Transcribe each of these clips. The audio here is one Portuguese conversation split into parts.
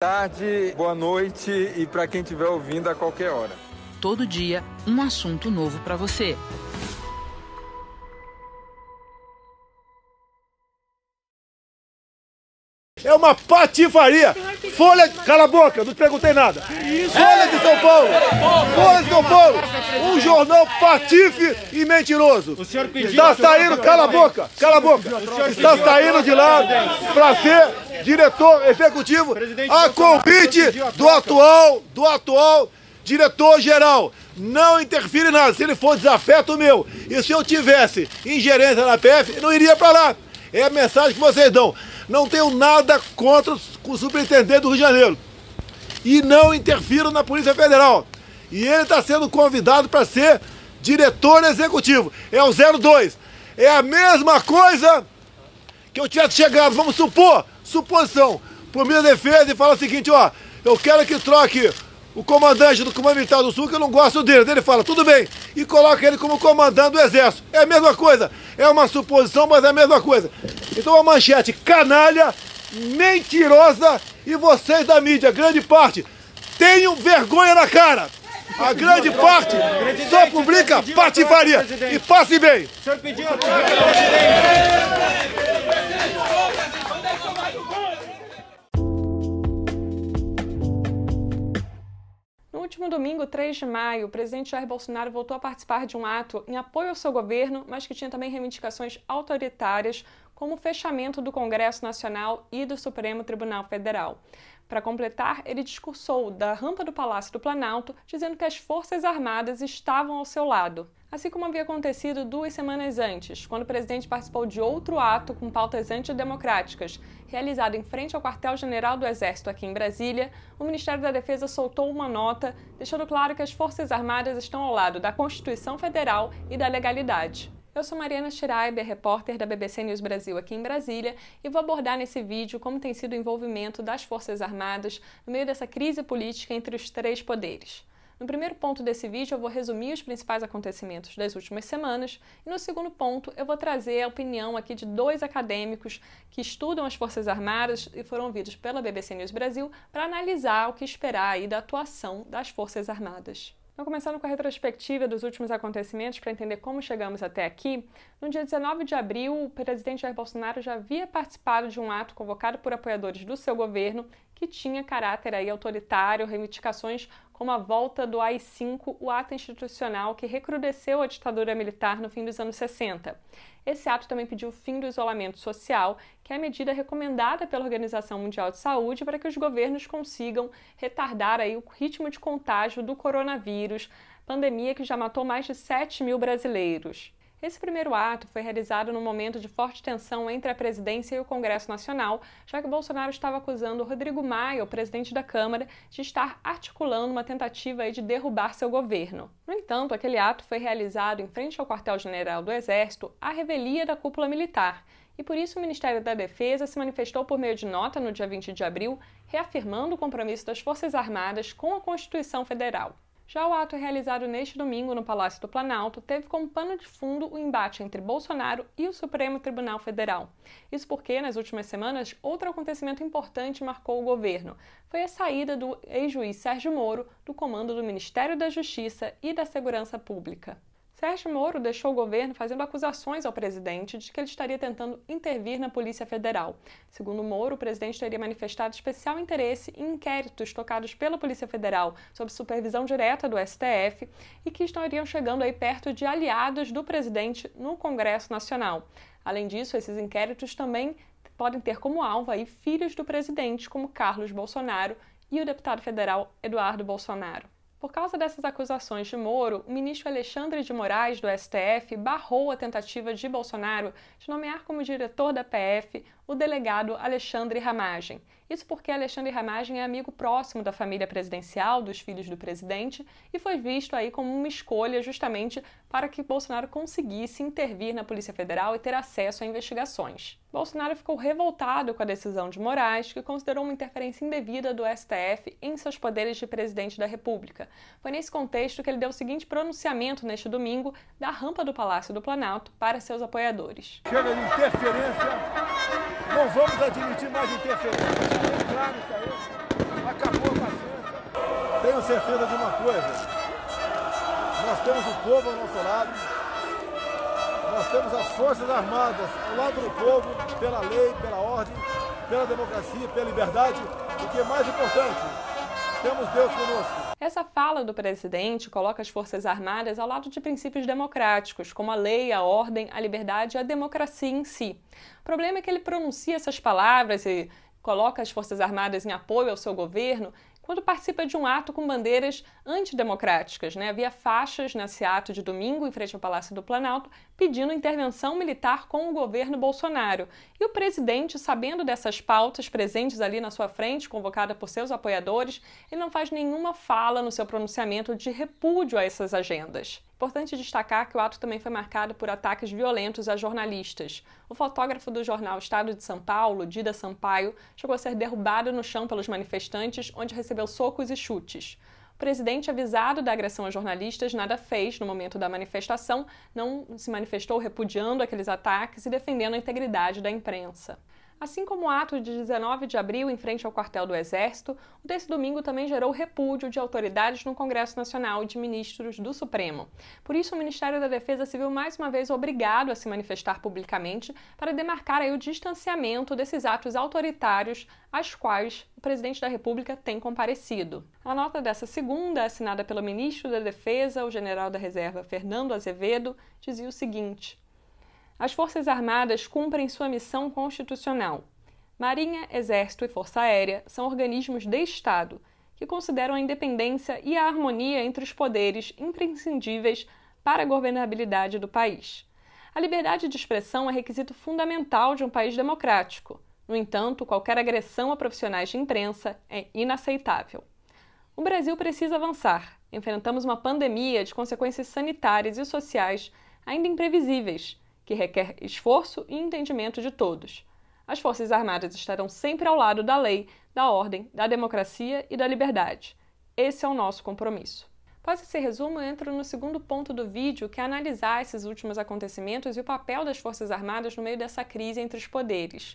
tarde, boa noite e para quem estiver ouvindo a qualquer hora. Todo dia, um assunto novo para você. É uma patifaria. Folha. Cala a boca, não te perguntei nada. Folha de São Paulo. Folha de São Paulo. Um jornal patife e mentiroso. Está saindo. Cala a boca, cala a boca. Está saindo de lá para ser diretor executivo a convite do atual, do atual diretor geral. Não interfere em nada. Se ele for desafeto meu e se eu tivesse ingerência na PF, não iria para lá. É a mensagem que vocês dão. Não tenho nada contra o superintendente do Rio de Janeiro. E não interfiro na Polícia Federal. E ele está sendo convidado para ser diretor executivo. É o 02. É a mesma coisa que eu tivesse chegado, vamos supor, suposição, por minha defesa e fala o seguinte, ó, eu quero que troque o comandante do Comando Militar do Sul, que eu não gosto dele. Ele fala, tudo bem, e coloca ele como comandante do Exército. É a mesma coisa. É uma suposição, mas é a mesma coisa. Então a manchete, canalha, mentirosa, e vocês da mídia, grande parte, tenham vergonha na cara. A grande parte só publica patifaria. E passe bem. O senhor pediu último domingo, 3 de maio, o presidente Jair Bolsonaro voltou a participar de um ato em apoio ao seu governo, mas que tinha também reivindicações autoritárias, como o fechamento do Congresso Nacional e do Supremo Tribunal Federal. Para completar, ele discursou da rampa do Palácio do Planalto, dizendo que as Forças Armadas estavam ao seu lado. Assim como havia acontecido duas semanas antes, quando o presidente participou de outro ato com pautas antidemocráticas, realizado em frente ao quartel-general do Exército aqui em Brasília, o Ministério da Defesa soltou uma nota deixando claro que as Forças Armadas estão ao lado da Constituição Federal e da legalidade. Eu sou Mariana Schreiber, repórter da BBC News Brasil aqui em Brasília, e vou abordar nesse vídeo como tem sido o envolvimento das Forças Armadas no meio dessa crise política entre os três poderes. No primeiro ponto desse vídeo, eu vou resumir os principais acontecimentos das últimas semanas, e no segundo ponto, eu vou trazer a opinião aqui de dois acadêmicos que estudam as Forças Armadas e foram ouvidos pela BBC News Brasil para analisar o que esperar aí da atuação das Forças Armadas. Então, começando com a retrospectiva dos últimos acontecimentos para entender como chegamos até aqui, no dia 19 de abril, o presidente Jair Bolsonaro já havia participado de um ato convocado por apoiadores do seu governo que tinha caráter aí autoritário, reivindicações como a volta do AI-5, o ato institucional que recrudesceu a ditadura militar no fim dos anos 60. Esse ato também pediu o fim do isolamento social, que é a medida recomendada pela Organização Mundial de Saúde para que os governos consigam retardar aí o ritmo de contágio do coronavírus, pandemia que já matou mais de 7 mil brasileiros. Esse primeiro ato foi realizado num momento de forte tensão entre a presidência e o Congresso Nacional, já que Bolsonaro estava acusando Rodrigo Maia, o presidente da Câmara, de estar articulando uma tentativa de derrubar seu governo. No entanto, aquele ato foi realizado em frente ao quartel-general do Exército, à revelia da cúpula militar, e por isso o Ministério da Defesa se manifestou por meio de nota no dia 20 de abril, reafirmando o compromisso das Forças Armadas com a Constituição Federal. Já o ato realizado neste domingo no Palácio do Planalto teve como pano de fundo o embate entre Bolsonaro e o Supremo Tribunal Federal. Isso porque, nas últimas semanas, outro acontecimento importante marcou o governo. Foi a saída do ex-juiz Sérgio Moro do comando do Ministério da Justiça e da Segurança Pública. Sérgio Moro deixou o governo fazendo acusações ao presidente de que ele estaria tentando intervir na Polícia Federal. Segundo Moro, o presidente teria manifestado especial interesse em inquéritos tocados pela Polícia Federal sob supervisão direta do STF e que estariam chegando aí perto de aliados do presidente no Congresso Nacional. Além disso, esses inquéritos também podem ter como alvo aí filhos do presidente, como Carlos Bolsonaro e o deputado federal Eduardo Bolsonaro. Por causa dessas acusações de Moro, o ministro Alexandre de Moraes, do STF, barrou a tentativa de Bolsonaro de nomear como diretor da PF o delegado Alexandre Ramagem. Isso porque Alexandre Ramagem é amigo próximo da família presidencial, dos filhos do presidente, e foi visto aí como uma escolha justamente para que Bolsonaro conseguisse intervir na Polícia Federal e ter acesso a investigações. Bolsonaro ficou revoltado com a decisão de Moraes, que considerou uma interferência indevida do STF em seus poderes de presidente da República. Foi nesse contexto que ele deu o seguinte pronunciamento neste domingo da rampa do Palácio do Planalto para seus apoiadores. Chega de interferência, não vamos admitir mais interferência. Claro, tenho certeza de uma coisa. Nós temos o povo ao nosso lado. Nós temos as Forças Armadas ao lado do povo, pela lei, pela ordem, pela democracia, pela liberdade. O que é mais importante, temos Deus conosco. Essa fala do presidente coloca as Forças Armadas ao lado de princípios democráticos, como a lei, a ordem, a liberdade e a democracia em si. O problema é que ele pronuncia essas palavras e coloca as Forças Armadas em apoio ao seu governo quando participa de um ato com bandeiras antidemocráticas. Né? Havia faixas nesse ato de domingo em frente ao Palácio do Planalto pedindo intervenção militar com o governo Bolsonaro. E o presidente, sabendo dessas pautas presentes ali na sua frente, convocada por seus apoiadores, ele não faz nenhuma fala no seu pronunciamento de repúdio a essas agendas. Importante destacar que o ato também foi marcado por ataques violentos a jornalistas. O fotógrafo do jornal Estado de São Paulo, Dida Sampaio, chegou a ser derrubado no chão pelos manifestantes, onde recebeu socos e chutes. O presidente, avisado da agressão a jornalistas, nada fez no momento da manifestação, não se manifestou repudiando aqueles ataques e defendendo a integridade da imprensa. Assim como o ato de 19 de abril em frente ao quartel do Exército, o desse domingo também gerou repúdio de autoridades no Congresso Nacional e de ministros do Supremo. Por isso, o Ministério da Defesa se viu mais uma vez obrigado a se manifestar publicamente para demarcar o distanciamento desses atos autoritários às quais o presidente da República tem comparecido. A nota dessa segunda, assinada pelo ministro da Defesa, o general da Reserva Fernando Azevedo, dizia o seguinte: as Forças Armadas cumprem sua missão constitucional. Marinha, Exército e Força Aérea são organismos de Estado que consideram a independência e a harmonia entre os poderes imprescindíveis para a governabilidade do país. A liberdade de expressão é requisito fundamental de um país democrático. No entanto, qualquer agressão a profissionais de imprensa é inaceitável. O Brasil precisa avançar. Enfrentamos uma pandemia de consequências sanitárias e sociais ainda imprevisíveis que requer esforço e entendimento de todos. As Forças Armadas estarão sempre ao lado da lei, da ordem, da democracia e da liberdade. Esse é o nosso compromisso. Após esse resumo, eu entro no segundo ponto do vídeo, que é analisar esses últimos acontecimentos e o papel das Forças Armadas no meio dessa crise entre os poderes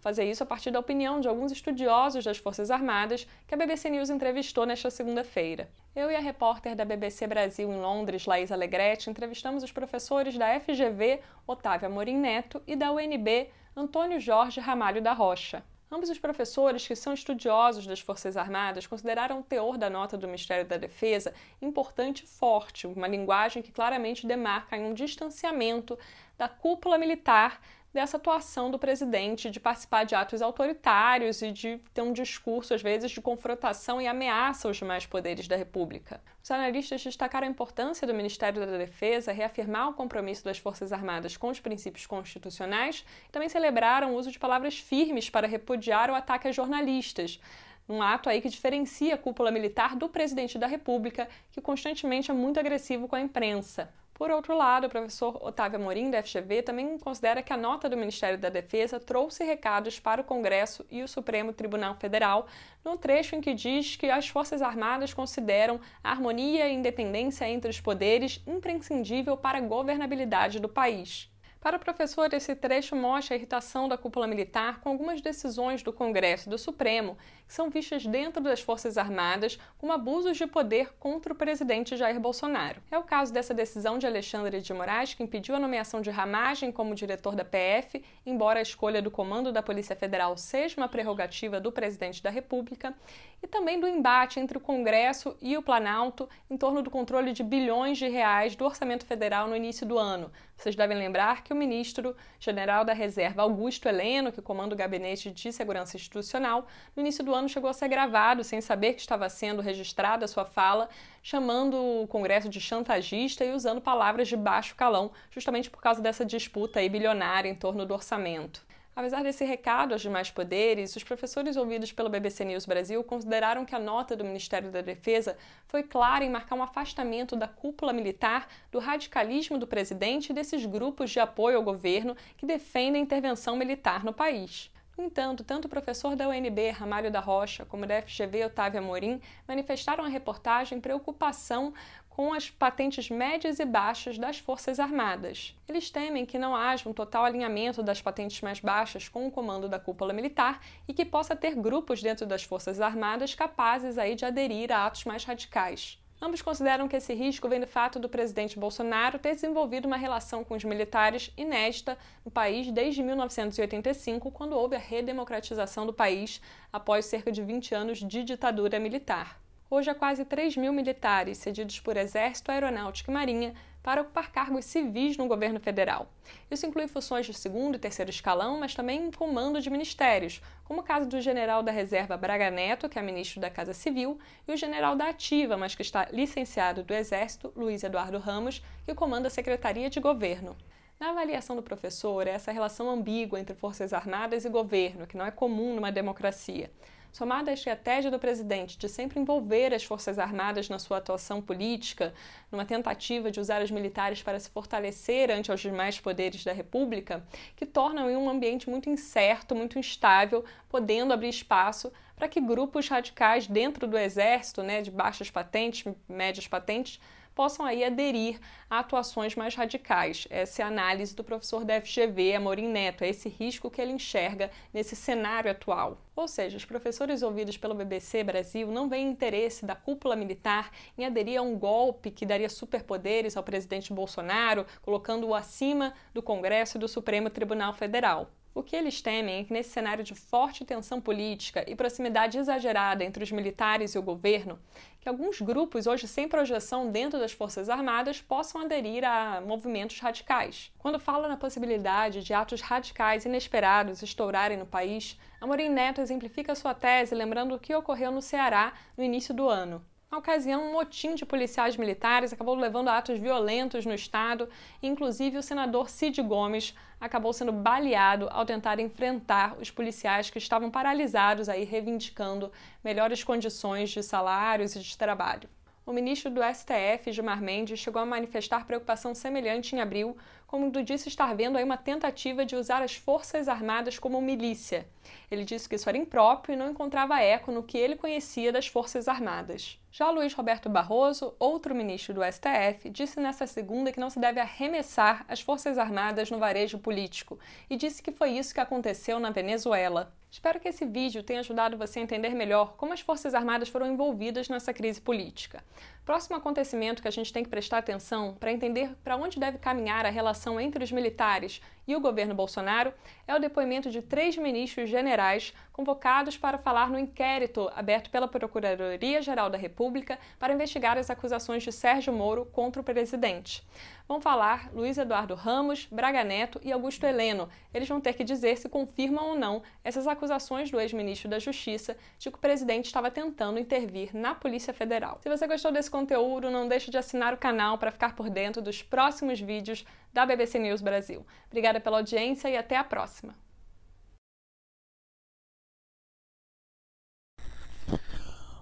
fazer isso a partir da opinião de alguns estudiosos das Forças Armadas que a BBC News entrevistou nesta segunda-feira. Eu e a repórter da BBC Brasil em Londres, Laís Alegretti, entrevistamos os professores da FGV, Otávio Amorim Neto, e da UNB, Antônio Jorge Ramalho da Rocha. Ambos os professores, que são estudiosos das Forças Armadas, consideraram o teor da nota do Ministério da Defesa importante e forte, uma linguagem que claramente demarca um distanciamento da cúpula militar dessa atuação do presidente de participar de atos autoritários e de ter um discurso, às vezes, de confrontação e ameaça aos demais poderes da República. Os analistas destacaram a importância do Ministério da Defesa reafirmar o compromisso das Forças Armadas com os princípios constitucionais e também celebraram o uso de palavras firmes para repudiar o ataque a jornalistas um ato aí que diferencia a cúpula militar do presidente da República, que constantemente é muito agressivo com a imprensa. Por outro lado, o professor Otávio Amorim, da FGV, também considera que a nota do Ministério da Defesa trouxe recados para o Congresso e o Supremo Tribunal Federal, no trecho em que diz que as Forças Armadas consideram a harmonia e independência entre os poderes imprescindível para a governabilidade do país. Para o professor, esse trecho mostra a irritação da cúpula militar com algumas decisões do Congresso e do Supremo que são vistas dentro das Forças Armadas como abusos de poder contra o presidente Jair Bolsonaro. É o caso dessa decisão de Alexandre de Moraes, que impediu a nomeação de Ramagem como diretor da PF, embora a escolha do comando da Polícia Federal seja uma prerrogativa do presidente da República, e também do embate entre o Congresso e o Planalto em torno do controle de bilhões de reais do orçamento federal no início do ano. Vocês devem lembrar que o ministro-general da Reserva, Augusto Heleno, que comanda o Gabinete de Segurança Institucional, no início do ano chegou a ser gravado sem saber que estava sendo registrada sua fala, chamando o Congresso de chantagista e usando palavras de baixo calão, justamente por causa dessa disputa aí bilionária em torno do orçamento. Apesar desse recado aos demais poderes, os professores ouvidos pelo BBC News Brasil consideraram que a nota do Ministério da Defesa foi clara em marcar um afastamento da cúpula militar, do radicalismo do presidente e desses grupos de apoio ao governo que defendem a intervenção militar no país. No entanto, tanto o professor da UNB, Ramalho da Rocha, como da FGV, Otávio Amorim, manifestaram a reportagem preocupação com as patentes médias e baixas das Forças Armadas. Eles temem que não haja um total alinhamento das patentes mais baixas com o comando da cúpula militar e que possa ter grupos dentro das Forças Armadas capazes aí de aderir a atos mais radicais. Ambos consideram que esse risco vem do fato do presidente Bolsonaro ter desenvolvido uma relação com os militares inédita no país desde 1985, quando houve a redemocratização do país após cerca de 20 anos de ditadura militar. Hoje há quase 3 mil militares, cedidos por Exército, Aeronáutica e Marinha, para ocupar cargos civis no governo federal. Isso inclui funções de segundo e terceiro escalão, mas também comando de ministérios, como o caso do general da reserva Braga Neto, que é ministro da Casa Civil, e o general da Ativa, mas que está licenciado do Exército, Luiz Eduardo Ramos, que comanda a Secretaria de Governo. Na avaliação do professor, é essa relação ambígua entre Forças Armadas e governo, que não é comum numa democracia somada à estratégia do presidente de sempre envolver as Forças Armadas na sua atuação política, numa tentativa de usar os militares para se fortalecer ante os demais poderes da República, que tornam um ambiente muito incerto, muito instável, podendo abrir espaço para que grupos radicais dentro do Exército, né, de baixas patentes, médias patentes, possam aí aderir a atuações mais radicais. Essa é a análise do professor da FGV, Amorim Neto, é esse risco que ele enxerga nesse cenário atual. Ou seja, os professores ouvidos pelo BBC Brasil não veem interesse da cúpula militar em aderir a um golpe que daria superpoderes ao presidente Bolsonaro, colocando-o acima do Congresso e do Supremo Tribunal Federal. O que eles temem é que, nesse cenário de forte tensão política e proximidade exagerada entre os militares e o governo, que alguns grupos, hoje sem projeção dentro das Forças Armadas, possam aderir a movimentos radicais. Quando fala na possibilidade de atos radicais inesperados estourarem no país, Amorim Neto exemplifica sua tese lembrando o que ocorreu no Ceará no início do ano. Na ocasião, um motim de policiais militares acabou levando a atos violentos no estado, inclusive o senador Cid Gomes acabou sendo baleado ao tentar enfrentar os policiais que estavam paralisados aí reivindicando melhores condições de salários e de trabalho. O ministro do STF, Gilmar Mendes, chegou a manifestar preocupação semelhante em abril, como disse estar vendo aí uma tentativa de usar as Forças Armadas como milícia. Ele disse que isso era impróprio e não encontrava eco no que ele conhecia das Forças Armadas. Já Luiz Roberto Barroso, outro ministro do STF, disse nesta segunda que não se deve arremessar as Forças Armadas no varejo político e disse que foi isso que aconteceu na Venezuela. Espero que esse vídeo tenha ajudado você a entender melhor como as Forças Armadas foram envolvidas nessa crise política. Próximo acontecimento que a gente tem que prestar atenção para entender para onde deve caminhar a relação entre os militares e o governo Bolsonaro é o depoimento de três ministros generais convocados para falar no inquérito aberto pela Procuradoria-Geral da República para investigar as acusações de Sérgio Moro contra o presidente. Vão falar Luiz Eduardo Ramos, Braga Neto e Augusto Heleno. Eles vão ter que dizer se confirmam ou não essas acusações do ex-ministro da Justiça de que o presidente estava tentando intervir na Polícia Federal. Se você gostou desse conteúdo, não deixe de assinar o canal para ficar por dentro dos próximos vídeos da BBC News Brasil. Obrigada pela audiência e até a próxima.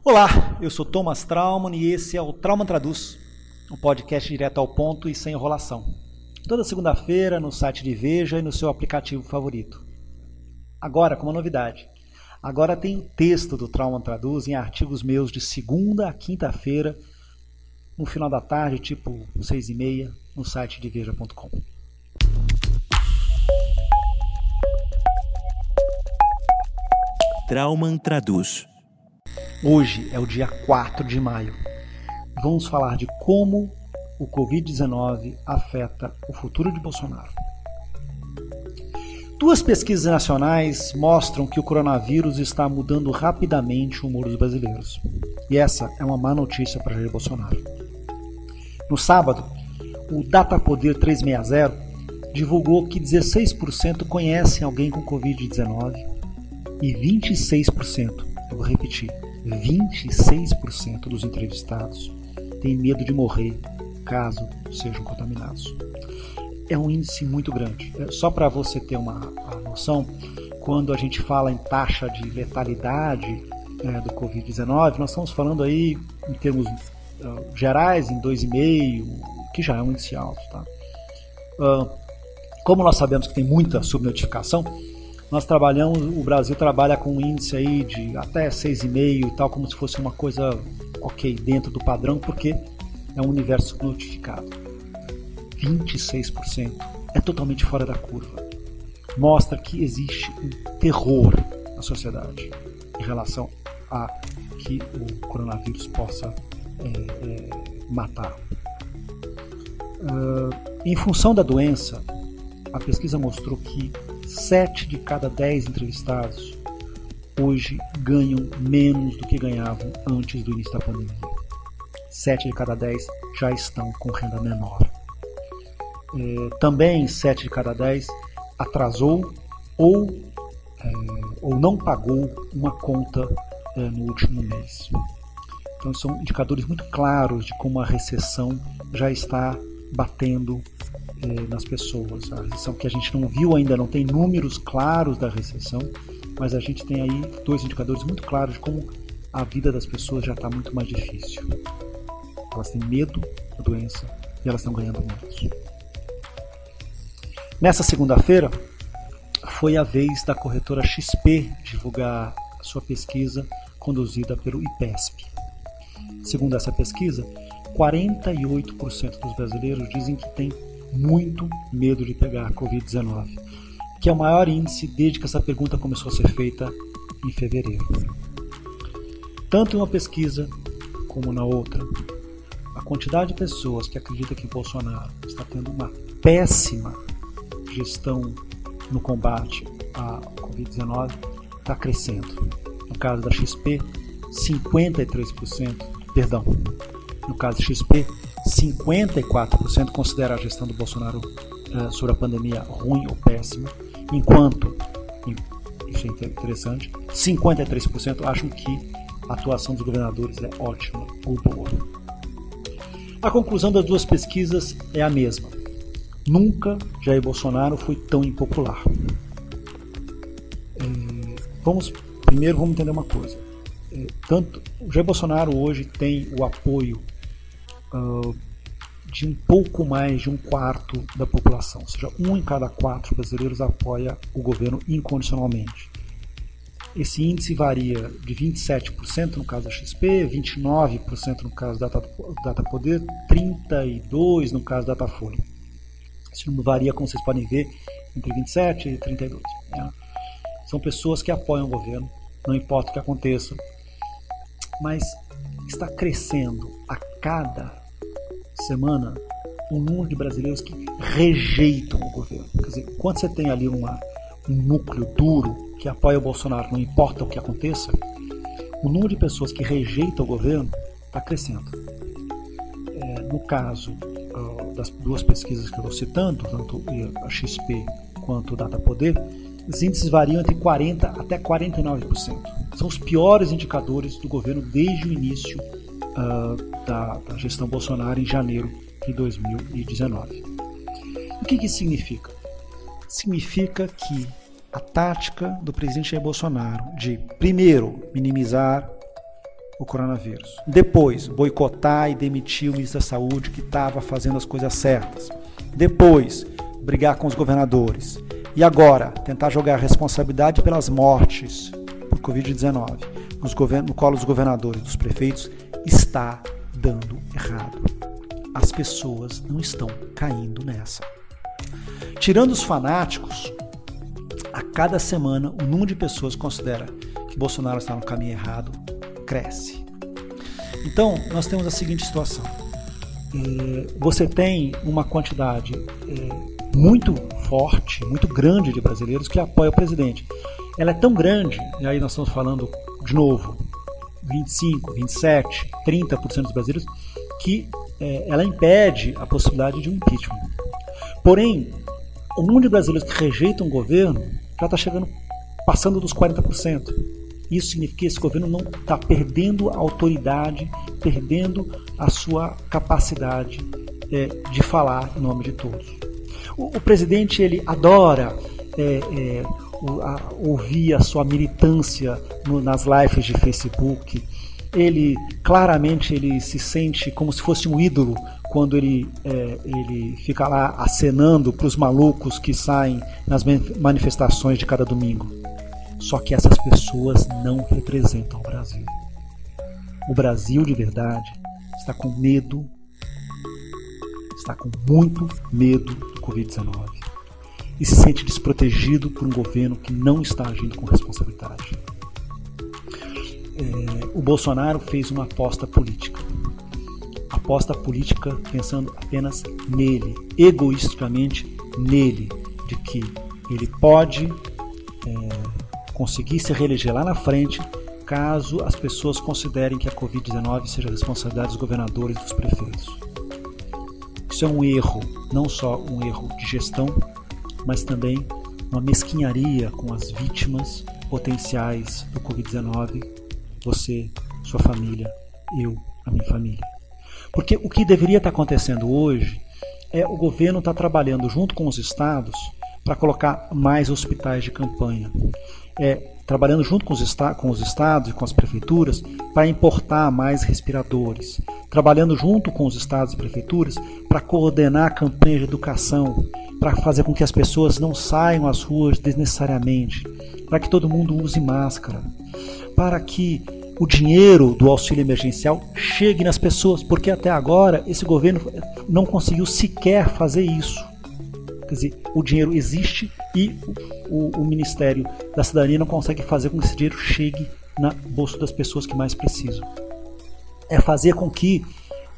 Olá, eu sou Thomas Trauman e esse é o Trauma Traduz, um podcast direto ao ponto e sem enrolação. Toda segunda-feira no site de Veja e no seu aplicativo favorito. Agora, com uma novidade. Agora tem o texto do Trauma Traduz em artigos meus de segunda a quinta-feira, no final da tarde, tipo seis e meia, no site de veja.com. Trauman Traduz. Hoje é o dia 4 de maio. Vamos falar de como o Covid-19 afeta o futuro de Bolsonaro. Duas pesquisas nacionais mostram que o coronavírus está mudando rapidamente o humor dos brasileiros. E essa é uma má notícia para Jair Bolsonaro. No sábado, o Datapoder 360 divulgou que 16% conhecem alguém com Covid-19 e 26%, eu vou repetir, 26% dos entrevistados têm medo de morrer caso sejam contaminados. É um índice muito grande. É, só para você ter uma noção, quando a gente fala em taxa de letalidade é, do Covid-19, nós estamos falando aí em termos uh, gerais em 2,5, que já é um índice alto. Tá? Uh, como nós sabemos que tem muita subnotificação, Nós trabalhamos, o Brasil trabalha com um índice aí de até 6,5 e tal, como se fosse uma coisa ok dentro do padrão, porque é um universo notificado. 26% é totalmente fora da curva. Mostra que existe um terror na sociedade em relação a que o coronavírus possa é, é, matar. Uh, em função da doença, a pesquisa mostrou que 7 de cada 10 entrevistados hoje ganham menos do que ganhavam antes do início da pandemia. 7 de cada 10 já estão com renda menor. É, também 7 de cada 10 atrasou ou, é, ou não pagou uma conta é, no último mês. Então são indicadores muito claros de como a recessão já está batendo nas pessoas. A recessão que a gente não viu ainda, não tem números claros da recessão, mas a gente tem aí dois indicadores muito claros de como a vida das pessoas já está muito mais difícil. Elas têm medo da doença e elas estão ganhando menos. Nessa segunda-feira, foi a vez da corretora XP divulgar sua pesquisa conduzida pelo IPESP. Segundo essa pesquisa, 48% dos brasileiros dizem que têm muito medo de pegar a Covid-19, que é o maior índice desde que essa pergunta começou a ser feita em fevereiro. Tanto em uma pesquisa como na outra, a quantidade de pessoas que acredita que Bolsonaro está tendo uma péssima gestão no combate à Covid-19 está crescendo. No caso da XP, 53%, perdão, no caso da XP, 54% considera a gestão do Bolsonaro uh, sobre a pandemia ruim ou péssima, enquanto, isso é interessante, 53% acham que a atuação dos governadores é ótima ou boa. A conclusão das duas pesquisas é a mesma. Nunca Jair Bolsonaro foi tão impopular. É, vamos primeiro vamos entender uma coisa. É, tanto Jair Bolsonaro hoje tem o apoio de um pouco mais de um quarto da população, ou seja, um em cada quatro brasileiros apoia o governo incondicionalmente. Esse índice varia de 27% no caso da XP, 29% no caso da Data Poder, 32% no caso da Datafolha. Esse número varia, como vocês podem ver, entre 27 e 32. Né? São pessoas que apoiam o governo, não importa o que aconteça, mas está crescendo a cada semana o número de brasileiros que rejeitam o governo. Quer dizer, quando você tem ali uma, um núcleo duro que apoia o Bolsonaro, não importa o que aconteça, o número de pessoas que rejeitam o governo está crescendo. É, no caso das duas pesquisas que eu estou citando, tanto a XP quanto o Data Poder, os índices variam entre 40% até 49%. São os piores indicadores do governo desde o início uh, da, da, gestão Bolsonaro em janeiro de 2019. O que, que isso significa? Significa que a tática do presidente Jair Bolsonaro de, primeiro, minimizar o coronavírus. Depois, boicotar e demitir o ministro da Saúde que estava fazendo as coisas certas. Depois, brigar com os governadores. E agora, tentar jogar a responsabilidade pelas mortes por Covid-19 no colo dos governadores, dos prefeitos, está dando errado. As pessoas não estão caindo nessa. Tirando os fanáticos, a cada semana o número de pessoas considera que Bolsonaro está no caminho errado cresce. Então, nós temos a seguinte situação: é, você tem uma quantidade é, muito forte, muito grande de brasileiros que apoia o presidente. Ela é tão grande, e aí nós estamos falando de novo, 25, 27, 30% dos brasileiros, que é, ela impede a possibilidade de um impeachment. Porém, o número de brasileiros que rejeitam o governo já está chegando, passando dos 40%. Isso significa que esse governo não está perdendo a autoridade, perdendo a sua capacidade é, de falar em nome de todos. O, o presidente ele adora é, é, o, a, ouvir a sua militância no, nas lives de Facebook. Ele claramente ele se sente como se fosse um ídolo quando ele, é, ele fica lá acenando para os malucos que saem nas manifestações de cada domingo. Só que essas pessoas não representam o Brasil. O Brasil de verdade está com medo, está com muito medo do Covid-19 e se sente desprotegido por um governo que não está agindo com responsabilidade. É, o Bolsonaro fez uma aposta política. Aposta política pensando apenas nele, egoisticamente nele, de que ele pode é, conseguir se reeleger lá na frente caso as pessoas considerem que a Covid-19 seja responsabilidade dos governadores e dos prefeitos. Isso é um erro, não só um erro de gestão, mas também uma mesquinharia com as vítimas potenciais do Covid-19, você, sua família, eu, a minha família. Porque o que deveria estar acontecendo hoje é o governo estar trabalhando junto com os estados para colocar mais hospitais de campanha. É, trabalhando junto com os, com os estados e com as prefeituras para importar mais respiradores. Trabalhando junto com os estados e prefeituras para coordenar a campanha de educação, para fazer com que as pessoas não saiam às ruas desnecessariamente, para que todo mundo use máscara, para que o dinheiro do auxílio emergencial chegue nas pessoas, porque até agora esse governo não conseguiu sequer fazer isso. Quer dizer, o dinheiro existe e o, o, Ministério da Cidadania não consegue fazer com que esse dinheiro chegue na bolsa das pessoas que mais precisam. É fazer com que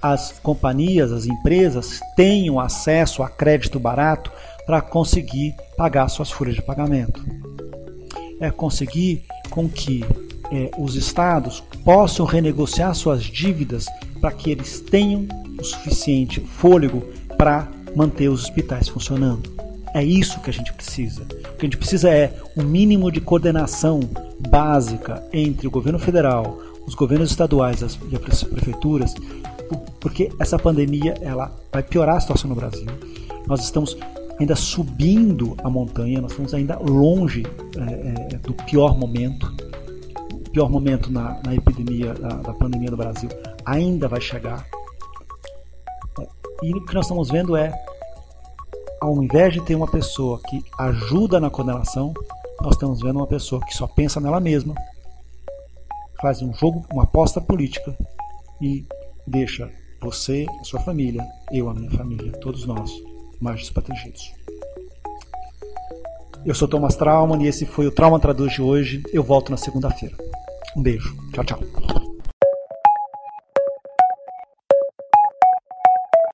as companhias, as empresas tenham acesso a crédito barato para conseguir pagar suas folhas de pagamento. É conseguir com que é, os estados possam renegociar suas dívidas para que eles tenham o suficiente fôlego para manter os hospitais funcionando. É isso que a gente precisa. O que a gente precisa é um mínimo de coordenação básica entre o governo federal, os governos estaduais e as prefeituras porque essa pandemia ela vai piorar a situação no Brasil. Nós estamos ainda subindo a montanha, nós estamos ainda longe é, é, do pior momento. O pior momento na, na epidemia da, da, pandemia do Brasil ainda vai chegar. E o que nós estamos vendo é, ao invés de ter uma pessoa que ajuda na condenação, nós estamos vendo uma pessoa que só pensa nela mesma, faz um jogo, uma aposta política e deixa você, a sua família, eu, a minha família, todos nós, mais desprotegidos. Eu sou Thomas Trauman e esse foi o Trauma Traduz de hoje. Eu volto na segunda-feira. Um beijo. Tchau, tchau.